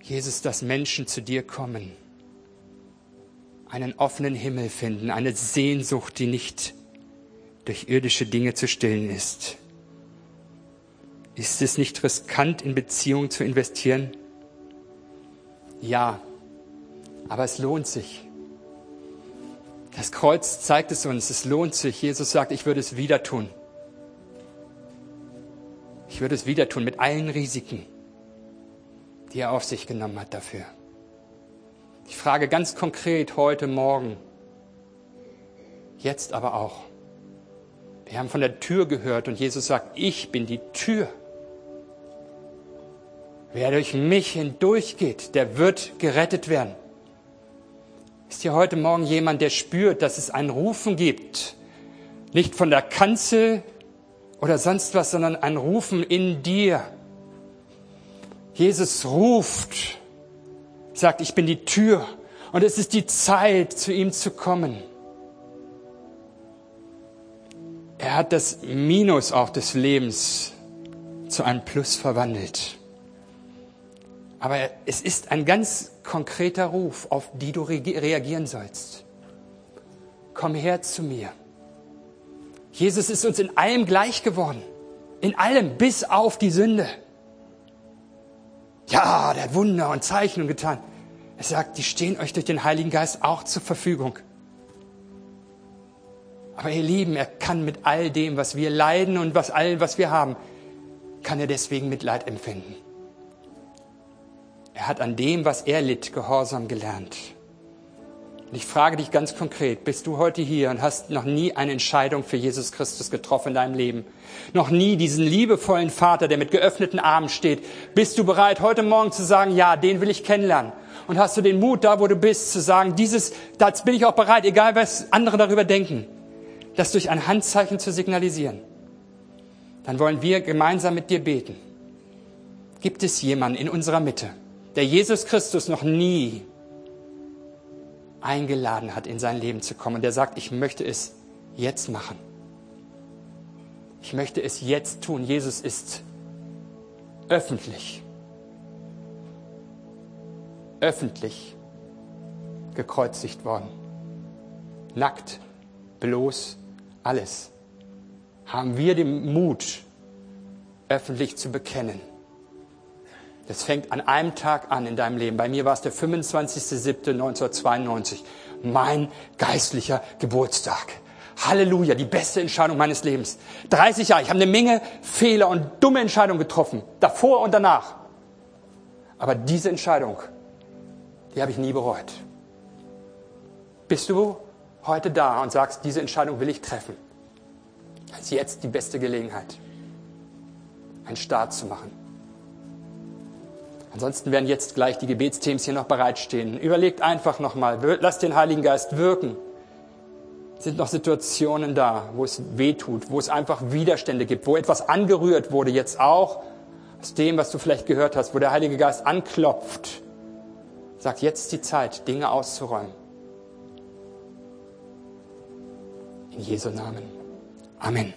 Speaker 1: Jesus, dass Menschen zu dir kommen, einen offenen Himmel finden, eine Sehnsucht, die nicht durch irdische Dinge zu stillen ist. Ist es nicht riskant, in Beziehungen zu investieren? Ja, aber es lohnt sich. Das Kreuz zeigt es uns, es lohnt sich. Jesus sagt, ich würde es wieder tun. Ich würde es wieder tun mit allen Risiken, die er auf sich genommen hat dafür. Ich frage ganz konkret heute Morgen, jetzt aber auch, wir haben von der Tür gehört und Jesus sagt, ich bin die Tür. Wer durch mich hindurchgeht, der wird gerettet werden. Ist hier heute Morgen jemand, der spürt, dass es ein Rufen gibt? Nicht von der Kanzel oder sonst was, sondern ein Rufen in dir. Jesus ruft, sagt, ich bin die Tür und es ist die Zeit, zu ihm zu kommen. Er hat das Minus auch des Lebens zu einem Plus verwandelt. Aber es ist ein ganz konkreter Ruf, auf die du reagieren sollst. Komm her zu mir. Jesus ist uns in allem gleich geworden. In allem, bis auf die Sünde. Ja, der hat Wunder und Zeichnungen getan. Er sagt, die stehen euch durch den Heiligen Geist auch zur Verfügung. Aber ihr Lieben, er kann mit all dem, was wir leiden und was all, was wir haben, kann er deswegen Mitleid empfinden. Er hat an dem, was er litt, Gehorsam gelernt. Und ich frage dich ganz konkret, bist du heute hier und hast noch nie eine Entscheidung für Jesus Christus getroffen in deinem Leben? Noch nie diesen liebevollen Vater, der mit geöffneten Armen steht? Bist du bereit, heute Morgen zu sagen, ja, den will ich kennenlernen? Und hast du den Mut, da wo du bist, zu sagen, dieses, das bin ich auch bereit, egal was andere darüber denken das durch ein Handzeichen zu signalisieren, dann wollen wir gemeinsam mit dir beten. Gibt es jemanden in unserer Mitte, der Jesus Christus noch nie eingeladen hat, in sein Leben zu kommen und der sagt, ich möchte es jetzt machen. Ich möchte es jetzt tun. Jesus ist öffentlich, öffentlich gekreuzigt worden. Nackt, bloß, alles. Haben wir den Mut, öffentlich zu bekennen. Das fängt an einem Tag an in deinem Leben. Bei mir war es der 25.07.1992. Mein geistlicher Geburtstag. Halleluja, die beste Entscheidung meines Lebens. 30 Jahre, ich habe eine Menge Fehler und dumme Entscheidungen getroffen, davor und danach. Aber diese Entscheidung, die habe ich nie bereut. Bist du heute da und sagst, diese Entscheidung will ich treffen? Das ist jetzt die beste Gelegenheit, einen Start zu machen. Ansonsten werden jetzt gleich die Gebetsteams hier noch bereitstehen. Überlegt einfach nochmal, lasst den Heiligen Geist wirken. Sind noch Situationen da, wo es weh tut, wo es einfach Widerstände gibt, wo etwas angerührt wurde, jetzt auch aus dem, was du vielleicht gehört hast, wo der Heilige Geist anklopft. Sagt, jetzt ist die Zeit, Dinge auszuräumen. In Jesu Namen. Amen.